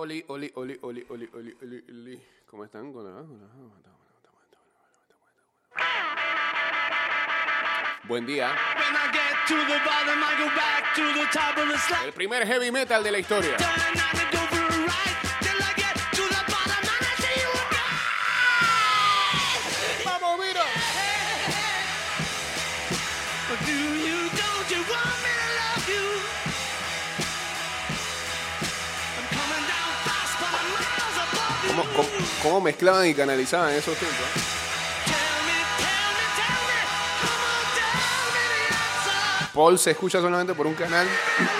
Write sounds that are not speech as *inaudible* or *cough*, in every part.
Oli, oli, oli, oli, oli, oli, oli, oli. ¿Cómo están? Buen día. El primer heavy metal de la historia. ¿Cómo, mezclaban y canalizaban esos tiempos? Paul se escucha solamente por un canal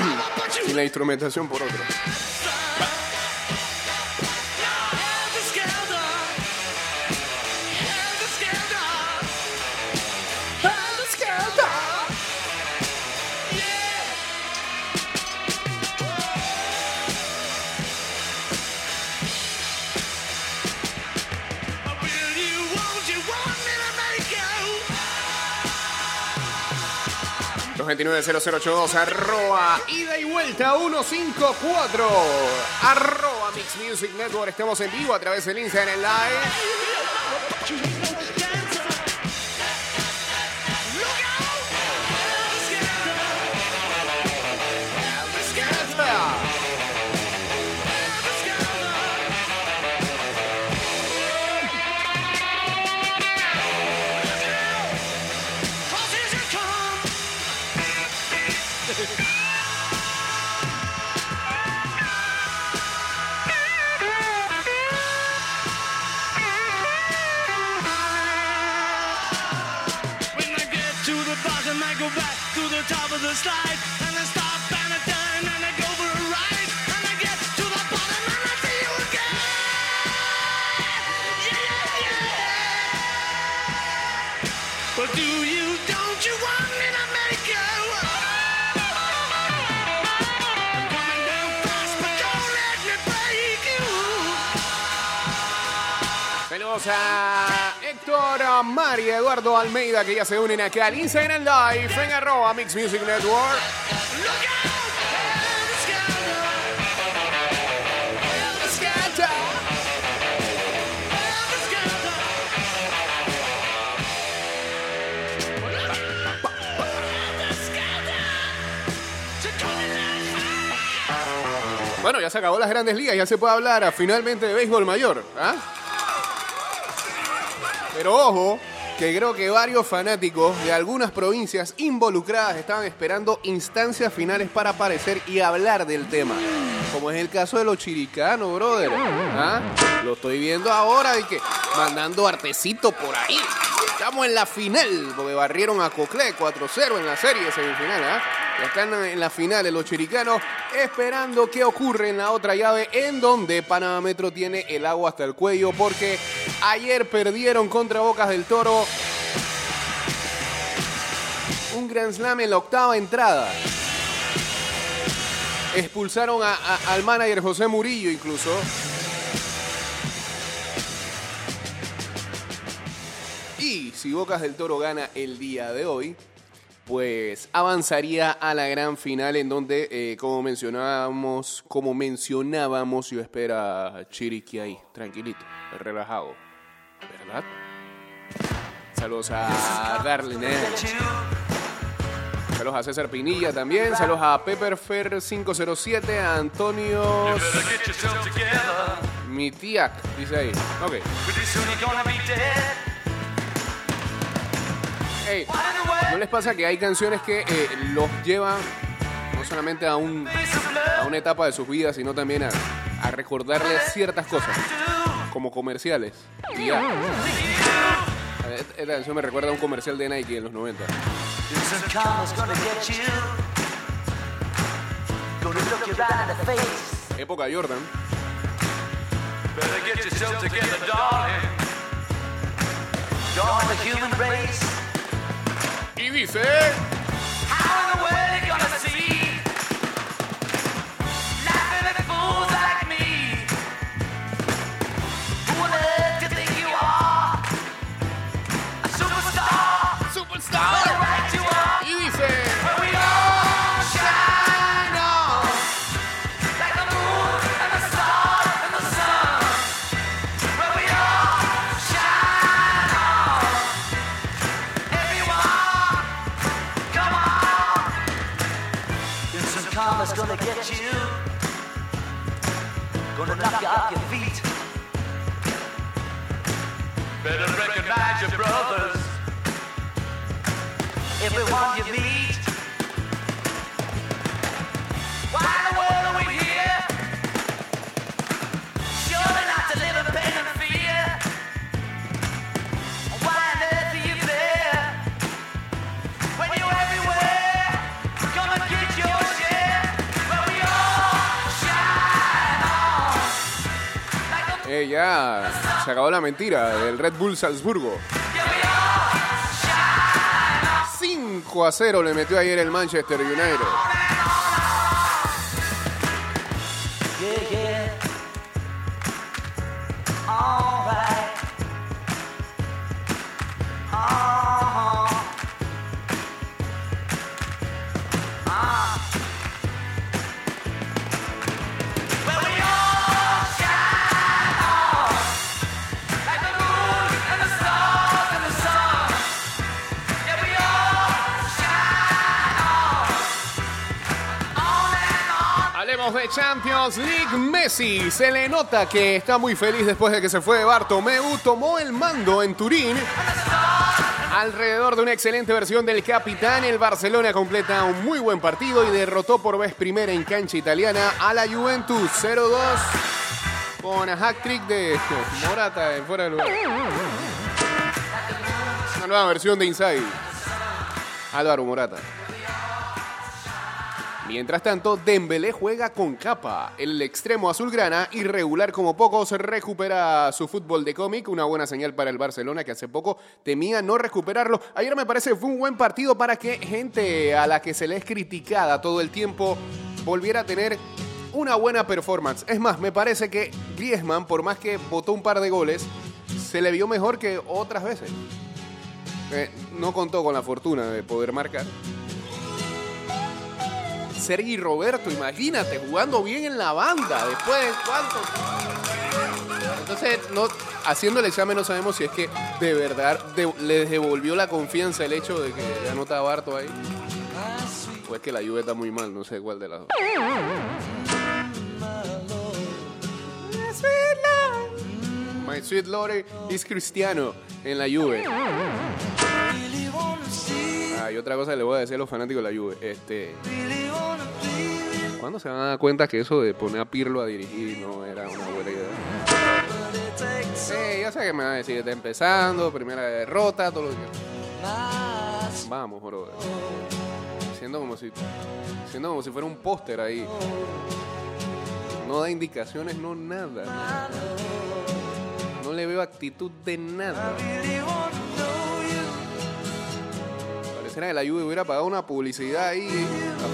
*clears throat* y la instrumentación por otro. 229-0082, arroba ida y vuelta 154, arroba Mix Music Network. Estamos en vivo a través del Instagram Live. The top Saludos a Héctor, a María Eduardo Almeida que ya se unen acá al Instagram Live en arroba Mix Music Network. Bueno, ya se acabó las grandes ligas, ya se puede hablar ah, finalmente de béisbol mayor. ¿ah? Pero ojo, que creo que varios fanáticos de algunas provincias involucradas estaban esperando instancias finales para aparecer y hablar del tema. Como es el caso de los chiricanos, brother. ¿ah? Lo estoy viendo ahora y que mandando artecito por ahí. Estamos en la final, porque barrieron a Coclé 4-0 en la serie semifinal. ¿ah? Ya están en la final los chiricanos esperando qué ocurre en la otra llave en donde Panamá Metro tiene el agua hasta el cuello porque ayer perdieron contra Bocas del Toro un Grand Slam en la octava entrada. Expulsaron a- al manager José Murillo incluso. Y si Bocas del Toro gana el día de hoy, pues avanzaría a la gran final en donde, eh, como mencionábamos, como mencionábamos, yo espera Chiriqui ahí, tranquilito, relajado, ¿verdad? Saludos a Darlene, saludos a César Pinilla también, saludos a Pepperfer 507, a Antonio together. Mitiak, dice ahí. Ok. Hey, ¿no les pasa que hay canciones que eh, los llevan no solamente a, un, a una etapa de sus vidas, sino también a, a recordarles ciertas cosas, como comerciales? Y Esta canción me recuerda a un comercial de Nike en los 90. Some karma's gonna get Everyone you meet. Why in the world are we here? Surely not to live in pain and fear. Why on earth are you there? When you're everywhere, come and get your share. Where we all shine on. Like a Eh, ya se acabó la mentira del Red Bull Salzburgo. 5 a 0 le metió ayer el Manchester United. De Champions League. Messi se le nota que está muy feliz después de que se fue de Bartomeu. Tomó el mando en Turín. Alrededor de una excelente versión del capitán, el Barcelona completa un muy buen partido y derrotó por vez primera en cancha italiana a la Juventus 0-2 con a hack trick de Morata en fuera de lugar. Una nueva versión de Inside. Álvaro Morata. Mientras tanto, Dembélé juega con capa. El extremo azulgrana, irregular como pocos, recupera su fútbol de cómic. Una buena señal para el Barcelona que hace poco temía no recuperarlo. Ayer me parece fue un buen partido para que gente a la que se le es criticada todo el tiempo volviera a tener una buena performance. Es más, me parece que Griezmann, por más que botó un par de goles, se le vio mejor que otras veces. Eh, no contó con la fortuna de poder marcar. Sergi Roberto, imagínate, jugando bien en la banda, después de cuánto. Entonces, no, haciendo el examen no sabemos si es que de verdad de- le devolvió la confianza el hecho de que ya no estaba harto ahí. O es que la lluvia está muy mal, no sé cuál de las dos. My sweet Lord is cristiano en la Juve. Ah, y otra cosa que le voy a decir a los fanáticos de la Juve. Este, ¿Cuándo se van a dar cuenta que eso de poner a Pirlo a dirigir no era una buena idea? Sí, yo sé que me van a decir, está empezando, primera derrota, todo lo que... Vamos, bro. Siendo como si, siendo como si fuera un póster ahí. No da indicaciones, no nada. No le veo actitud de nada. Pareciera que la Juve hubiera pagado una publicidad ahí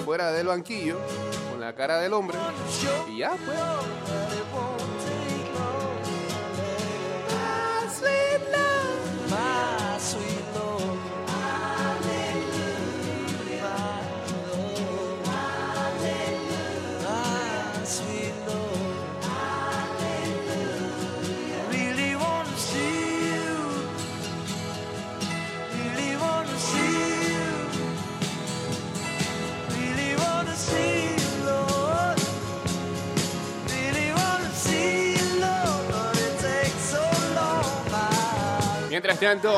afuera del banquillo la cara del hombre y ya pues. Mientras tanto,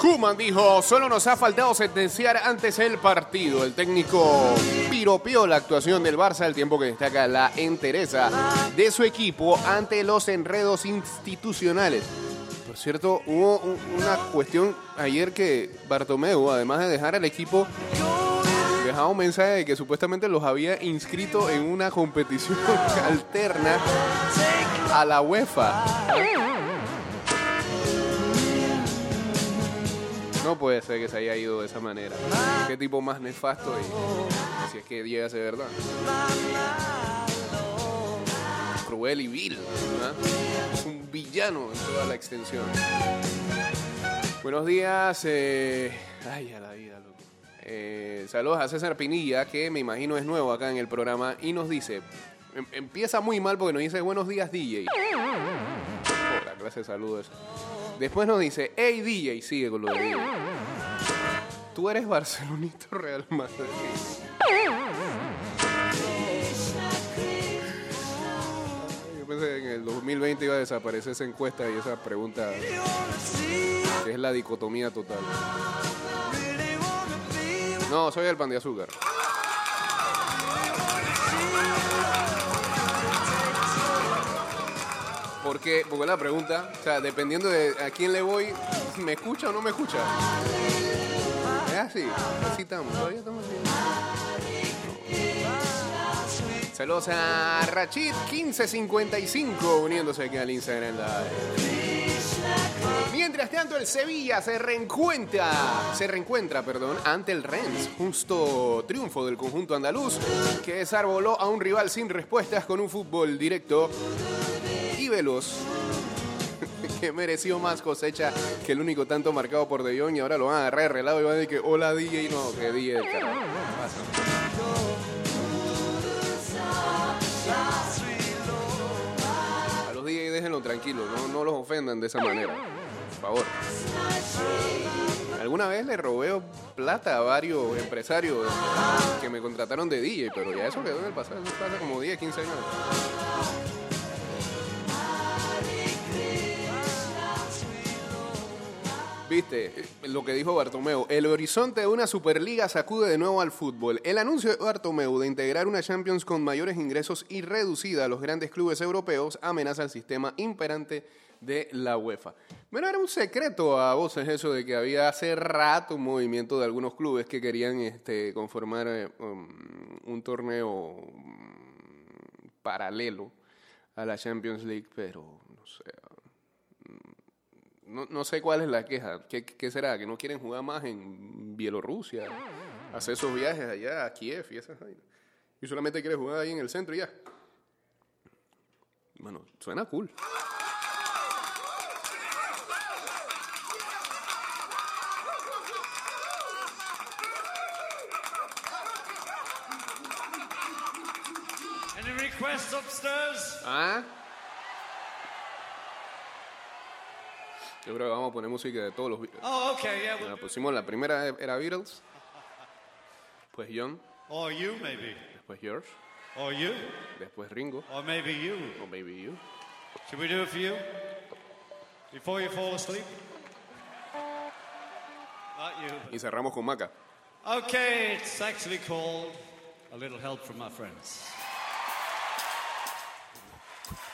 Kuman dijo, solo nos ha faltado sentenciar antes el partido. El técnico piropeó la actuación del Barça al tiempo que destaca la entereza de su equipo ante los enredos institucionales. Por cierto, hubo un- una cuestión ayer que Bartomeu, además de dejar al equipo, dejaba un mensaje de que supuestamente los había inscrito en una competición *laughs* alterna a la UEFA. No puede ser que se haya ido de esa manera. Qué tipo más nefasto y si es que llega a ser verdad. Cruel y vil. un villano en toda la extensión. Buenos días. eh, Ay, a la vida, loco. Eh, saludos a César Pinilla, que me imagino es nuevo acá en el programa, y nos dice, em- empieza muy mal porque nos dice buenos días DJ. Oh, la clase saludos. Después nos dice, hey DJ, sigue con lo de DJ. Tú eres Barcelonito *laughs* Real Madrid. Ay, pensé que en el 2020 iba a desaparecer esa encuesta y esa pregunta que es la dicotomía total. No, soy el pan de azúcar. Porque, porque la pregunta, o sea, dependiendo de a quién le voy, ¿me escucha o no me escucha? Es así, así estamos, así. Saludos a Rachid1555 uniéndose aquí al Instagram. Mientras tanto, el Sevilla se reencuentra, se reencuentra, perdón, ante el Rennes. Justo triunfo del conjunto andaluz que desarboló a un rival sin respuestas con un fútbol directo *laughs* que mereció más cosecha que el único tanto marcado por De Jong y ahora lo van a agarrar relado y van a decir que hola DJ, no, que DJ del carajo. ¿Qué pasa? A los DJ déjenlo tranquilo, no, no los ofendan de esa manera. Por favor. Alguna vez le robé plata a varios empresarios que me contrataron de DJ, pero ya eso quedó en el pasado, eso hace como 10, 15 años. Viste, lo que dijo Bartomeu, el horizonte de una Superliga sacude de nuevo al fútbol. El anuncio de Bartomeu de integrar una Champions con mayores ingresos y reducida a los grandes clubes europeos amenaza el sistema imperante de la UEFA. Bueno, era un secreto a voces eso de que había hace rato un movimiento de algunos clubes que querían este, conformar eh, um, un torneo um, paralelo a la Champions League, pero no sé, no, no sé cuál es la queja. ¿Qué, ¿Qué será? ¿Que no quieren jugar más en Bielorrusia? Hacer esos viajes allá a Kiev y esas vainas. Y solamente quieres jugar ahí en el centro y ya. Bueno, suena cool. Any requests upstairs? ¿Ah? Yo creo que vamos a poner música de todos los... Be- Oh, okay, yeah. Pusimos, la primera era Beatles, pues John, or you, maybe. después George, Or you. después Ringo, Or maybe you. o Maybe You. Should we do it for you? Before you fall asleep? Not you. Y cerramos con Maca. Okay, it's actually called A Little Help from My Friends.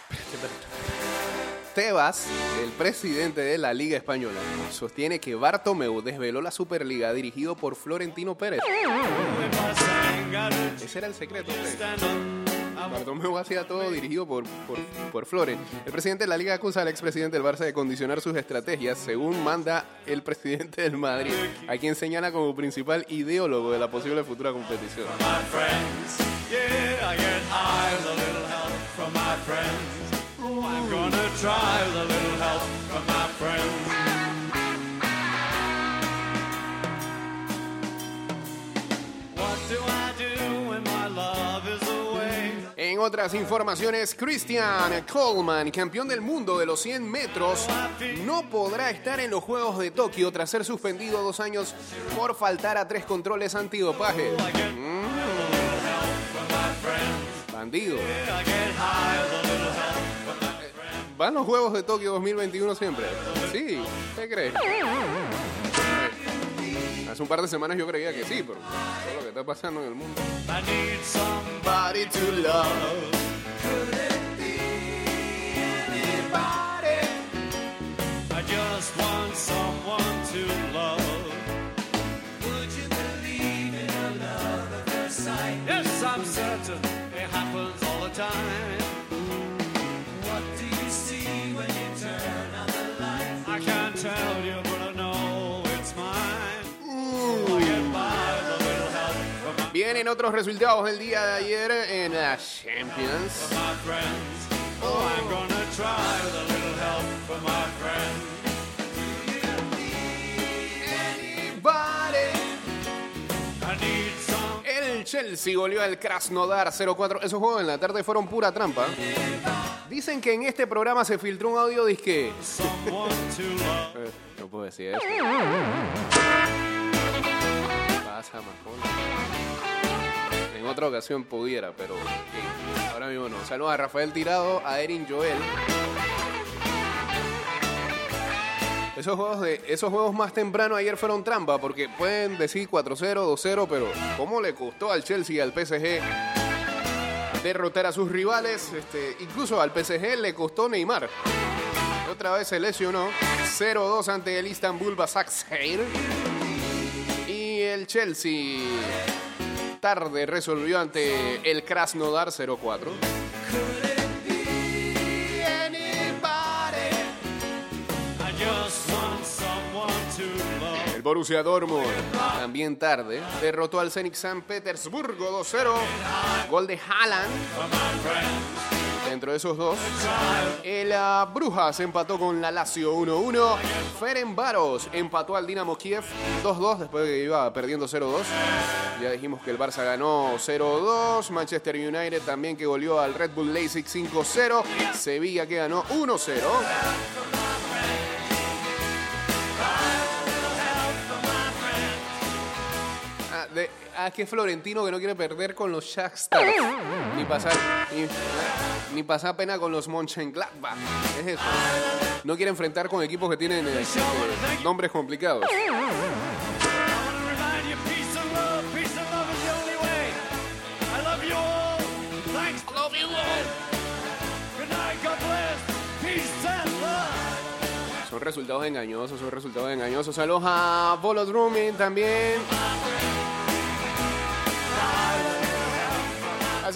*laughs* Tebas, el presidente de la Liga Española, sostiene que Bartomeu desveló la Superliga dirigido por Florentino Pérez. Ese era el secreto. would Bartomeu hacía todo dirigido por, por, por Flore. El presidente de la Liga acusa al expresidente del Barça de condicionar sus estrategias según manda el presidente del Madrid, a quien señala como principal ideólogo de la posible futura competición. Try with a little help from my friends. En otras informaciones, Christian Coleman, campeón del mundo de los 100 metros, no podrá estar en los Juegos de Tokio tras ser suspendido dos años por faltar a tres controles antidopaje. Mm, bandido. ¿Van los Juegos de Tokio 2021 siempre? Sí, ¿qué crees? Hace un par de semanas yo creía que sí, pero todo lo que está pasando en el mundo. I need somebody to love. I just want someone to love. Would you believe in? Yes, I'm certain it happens all the time. Vienen otros resultados del día de ayer en la Champions. El Chelsea goleó al Krasnodar 0-4. Esos juegos en la tarde fueron pura trampa. Dicen que en este programa se filtró un audio disque. *laughs* Eh, No puedo decir eso. Pasa. Otra ocasión pudiera, pero ahora mismo no. Saludos a Rafael Tirado, a Erin Joel. Esos juegos, de, esos juegos más temprano ayer fueron trampa, porque pueden decir 4-0, 2-0, pero ¿cómo le costó al Chelsea y al PSG derrotar a sus rivales? Este, incluso al PSG le costó Neymar. Otra vez se lesionó. 0-2 ante el Istanbul Basaksehir. Y el Chelsea tarde resolvió ante el Krasnodar 0-4. I just want someone to love. El Borussia Dortmund, también tarde, derrotó al Zenit San Petersburgo 2-0. Gol de Haaland. Dentro de esos dos, el ah, Brujas empató con la Lazio 1-1. Ferenbaros empató al Dinamo Kiev 2-2 después de que iba perdiendo 0-2. Ya dijimos que el Barça ganó 0-2. Manchester United también que goleó al Red Bull Leipzig 5-0. Sevilla que ganó 1-0. De, ah, que Florentino que no quiere perder con los Shakhtar. Ni pasar, ni, pasar pena con los Mönchengladbach. Es eso. No quiere enfrentar con equipos que tienen eh, nombres complicados. Son resultados engañosos, son resultados engañosos. Saludos a Volodrumin también.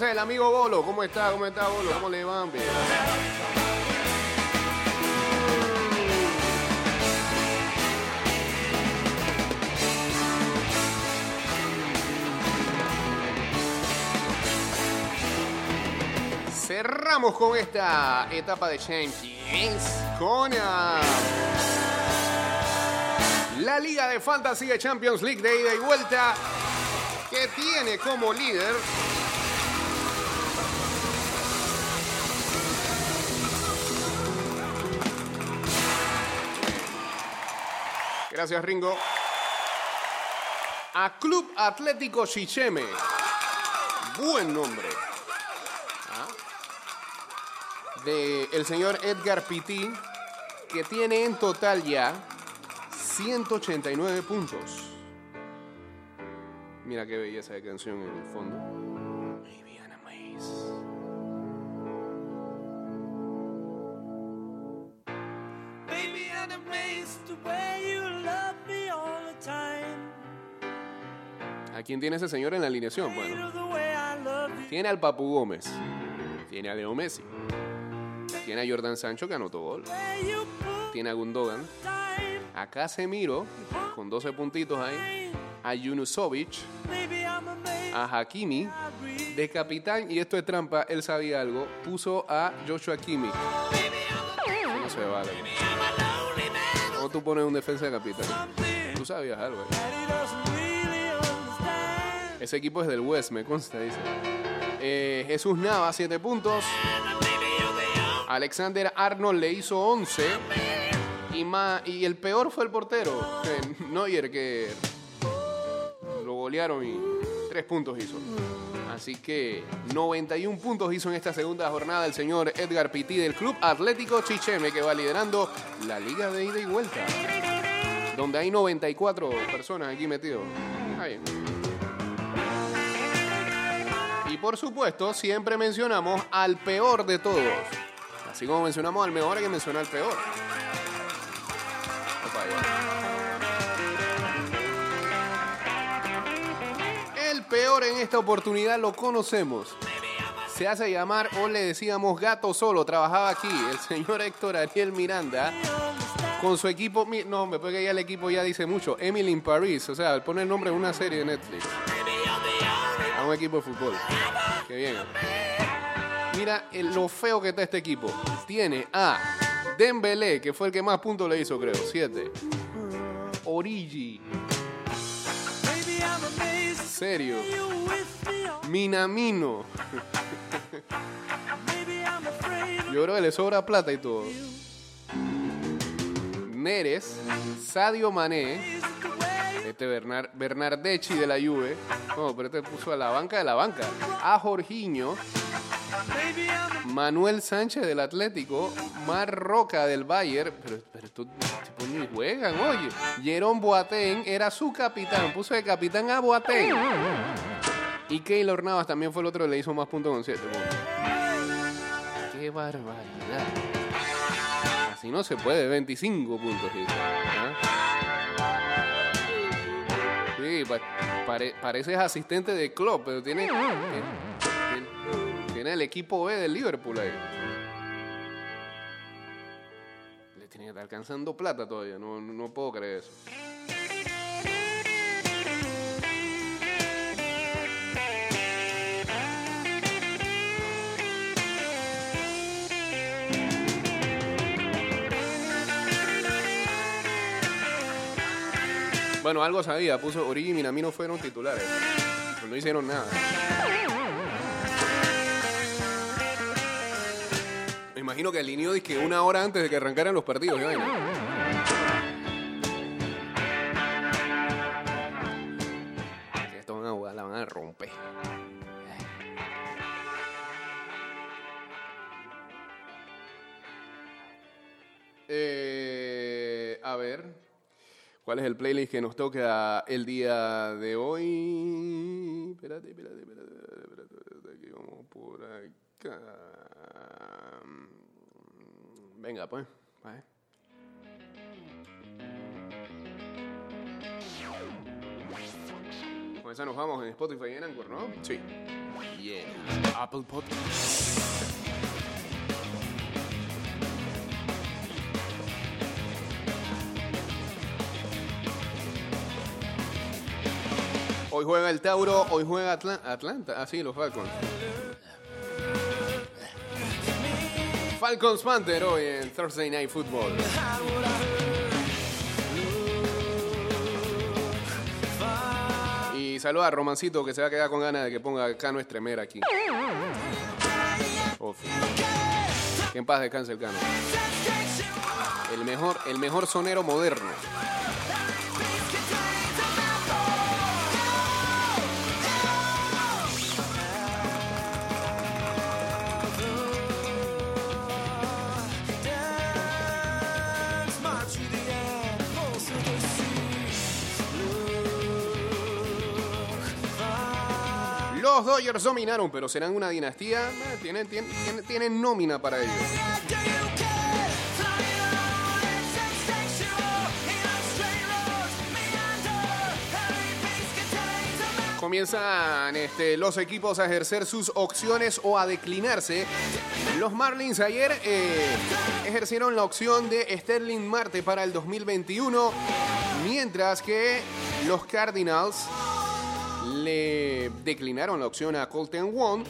El amigo Bolo. ¿Cómo está? ¿Cómo está Bolo? ¿Cómo le van? Bien. Cerramos con esta etapa de Champions con ah, la Liga de Fantasy de Champions League de ida y vuelta que tiene como líder Gracias Ringo. A Club Atlético Chicheme. Buen nombre. de el señor Edgar Pitti, que tiene en total ya 189 puntos. Mira qué belleza de canción en el fondo. Quién tiene ese señor en la alineación? Bueno, tiene al Papu Gómez, tiene a Leo Messi, tiene a Jordan Sancho que anotó gol, tiene a Gundogan, a Casemiro con 12 puntitos ahí, a Yunusovic, a Hakimi, de capitán, y esto es trampa, él sabía algo, puso a Joshua. Eso no se vale. ¿Cómo tú pones un defensa de capitán? Tú sabías algo. eh. Ese equipo es del West, me consta, dice. Eh, Jesús Nava, 7 puntos. Alexander Arnold le hizo 11. Y, y el peor fue el portero, eh, Neuer, que lo golearon y 3 puntos hizo. Así que 91 puntos hizo en esta segunda jornada el señor Edgar Pitti del Club Atlético Chicheme, que va liderando la liga de ida y vuelta. Donde hay 94 personas aquí metidos. Y por supuesto, siempre mencionamos al peor de todos. Así como mencionamos al mejor, hay que mencionar al peor. El peor en esta oportunidad lo conocemos. Se hace llamar, o le decíamos gato solo, trabajaba aquí, el señor Héctor Ariel Miranda, con su equipo, no, me puede que ya el equipo ya dice mucho, Emily in Paris, o sea, pone el nombre de una serie de Netflix un equipo de fútbol. Qué bien. Mira lo feo que está este equipo. Tiene a Dembélé, que fue el que más puntos le hizo, creo, 7. Origi, serio. Minamino. *laughs* Yo creo que le sobra plata y todo. Neres, Sadio Mané, este Bernard, Bernardeschi de la Juve. No, pero este puso a la banca de la banca. A Jorginho. Manuel Sánchez del Atlético. Mar Roca del Bayern. Pero, pero estos tipos ni juegan, oye. Jerón Boateng era su capitán. Puso de capitán a Boateng. Y Keylor Navas también fue el otro que le hizo más puntos con 7 puntos. ¡Qué barbaridad! Así no se puede, 25 puntos. dice. Pareces asistente de club, pero tiene, tiene, el equipo B del Liverpool ahí. Le tiene que estar alcanzando plata todavía, no, no puedo creer eso. Bueno, algo sabía, puso Origi y Minamino fueron titulares. Pero no hicieron nada. Me imagino que alineó que una hora antes de que arrancaran los partidos. Esto van a jugar, la van a romper. Eh, a ver, ¿cuál es el playlist que nos toca el día de hoy? Espérate, espérate, espérate, espérate, espérate, espérate, aquí vamos por acá. Venga, pues. va. Con esa nos vamos en Spotify y en Anchor, ¿no? Sí. Yeah. Apple Podcast. Hoy juega el Tauro, hoy juega Atla- Atlanta. Ah, sí, los Falcons. Falcons Panther hoy en Thursday Night Football. Y saluda a Romancito que se va a quedar con ganas de que ponga Cano Estremera aquí. Que en paz descanse el Cano. El mejor, el mejor sonero moderno. Los Dodgers dominaron, pero serán una dinastía. Eh, Tienen, tienen, tienen, nómina para ellos. Comienzan este, los equipos a ejercer sus opciones o a declinarse. Los Marlins ayer eh, ejercieron la opción de Sterling Marte para el 2021, mientras que los Cardinals le declinaron la opción a Colton Wong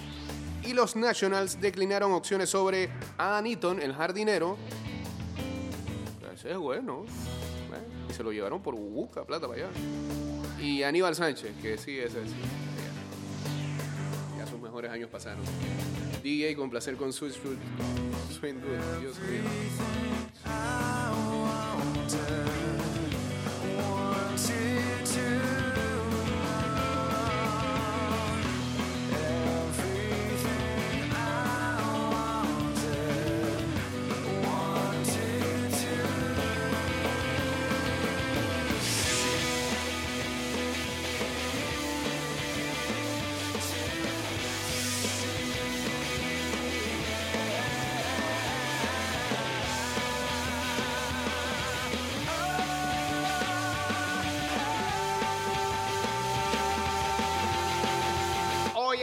y los Nationals declinaron opciones sobre Adam Eaton, el jardinero. Ese es bueno. Y se lo llevaron por busca plata para allá. Y Aníbal Sánchez, que sí, ese sí. Ya, sus mejores años pasaron. DJ con placer con Fruit. Sweet Good, Dios mío.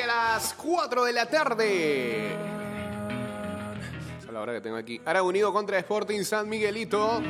Las 4 de la tarde. Esa es la hora que tengo aquí. Ara Unido contra Sporting San Miguelito.